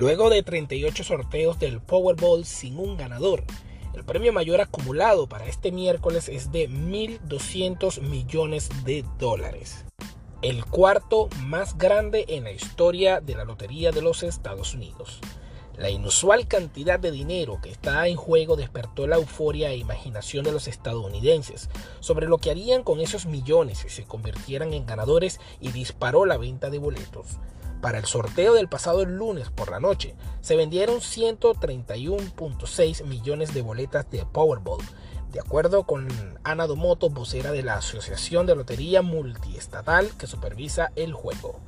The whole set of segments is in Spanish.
Luego de 38 sorteos del Powerball sin un ganador, el premio mayor acumulado para este miércoles es de 1.200 millones de dólares, el cuarto más grande en la historia de la Lotería de los Estados Unidos. La inusual cantidad de dinero que está en juego despertó la euforia e imaginación de los estadounidenses sobre lo que harían con esos millones si se convirtieran en ganadores y disparó la venta de boletos. Para el sorteo del pasado lunes por la noche, se vendieron 131.6 millones de boletas de Powerball, de acuerdo con Ana Domoto, vocera de la Asociación de Lotería Multiestatal que supervisa el juego.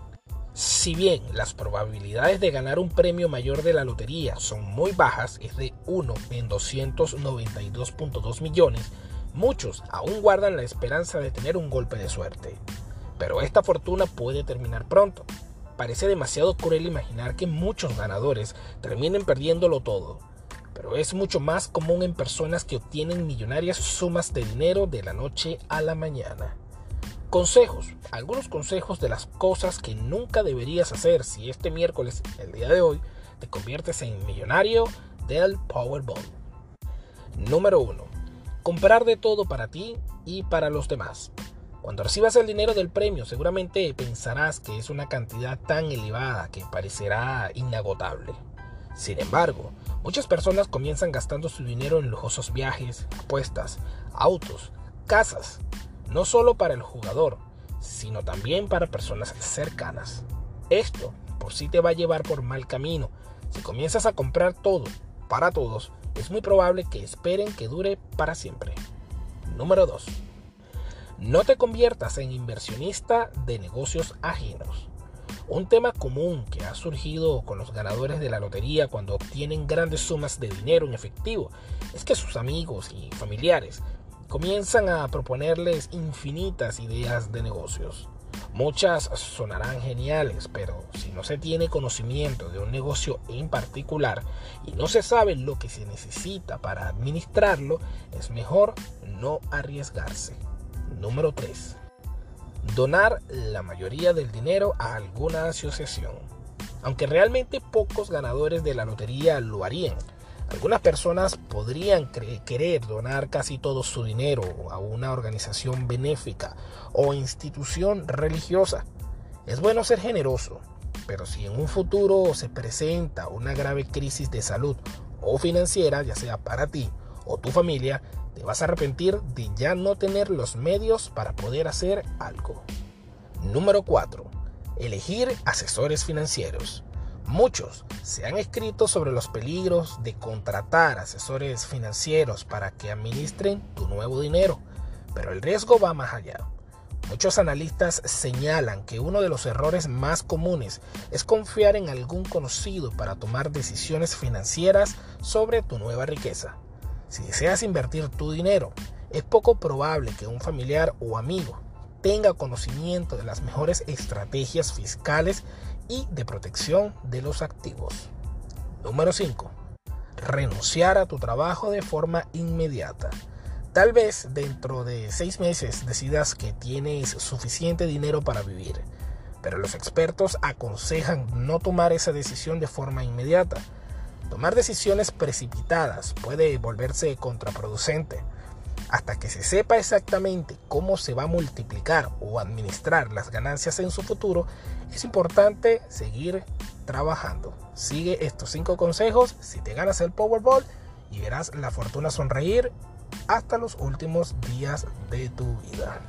Si bien las probabilidades de ganar un premio mayor de la lotería son muy bajas, es de 1 en 292.2 millones, muchos aún guardan la esperanza de tener un golpe de suerte. Pero esta fortuna puede terminar pronto. Parece demasiado cruel imaginar que muchos ganadores terminen perdiéndolo todo, pero es mucho más común en personas que obtienen millonarias sumas de dinero de la noche a la mañana. Consejos, algunos consejos de las cosas que nunca deberías hacer si este miércoles, el día de hoy, te conviertes en millonario del Powerball. Número 1. Comprar de todo para ti y para los demás. Cuando recibas el dinero del premio, seguramente pensarás que es una cantidad tan elevada que parecerá inagotable. Sin embargo, muchas personas comienzan gastando su dinero en lujosos viajes, apuestas, autos, casas, no solo para el jugador, sino también para personas cercanas. Esto por sí te va a llevar por mal camino. Si comienzas a comprar todo para todos, es muy probable que esperen que dure para siempre. Número 2. No te conviertas en inversionista de negocios ajenos. Un tema común que ha surgido con los ganadores de la lotería cuando obtienen grandes sumas de dinero en efectivo es que sus amigos y familiares comienzan a proponerles infinitas ideas de negocios. Muchas sonarán geniales, pero si no se tiene conocimiento de un negocio en particular y no se sabe lo que se necesita para administrarlo, es mejor no arriesgarse. Número 3. Donar la mayoría del dinero a alguna asociación. Aunque realmente pocos ganadores de la lotería lo harían, algunas personas podrían querer donar casi todo su dinero a una organización benéfica o institución religiosa. Es bueno ser generoso, pero si en un futuro se presenta una grave crisis de salud o financiera, ya sea para ti o tu familia, te vas a arrepentir de ya no tener los medios para poder hacer algo. Número 4. Elegir asesores financieros. Muchos se han escrito sobre los peligros de contratar asesores financieros para que administren tu nuevo dinero, pero el riesgo va más allá. Muchos analistas señalan que uno de los errores más comunes es confiar en algún conocido para tomar decisiones financieras sobre tu nueva riqueza. Si deseas invertir tu dinero, es poco probable que un familiar o amigo tenga conocimiento de las mejores estrategias fiscales y de protección de los activos. Número 5. Renunciar a tu trabajo de forma inmediata. Tal vez dentro de seis meses decidas que tienes suficiente dinero para vivir, pero los expertos aconsejan no tomar esa decisión de forma inmediata Tomar decisiones precipitadas puede volverse contraproducente. Hasta que se sepa exactamente cómo se va a multiplicar o administrar las ganancias en su futuro, es importante seguir trabajando. Sigue estos cinco consejos si te ganas el Powerball y verás la fortuna sonreír hasta los últimos días de tu vida.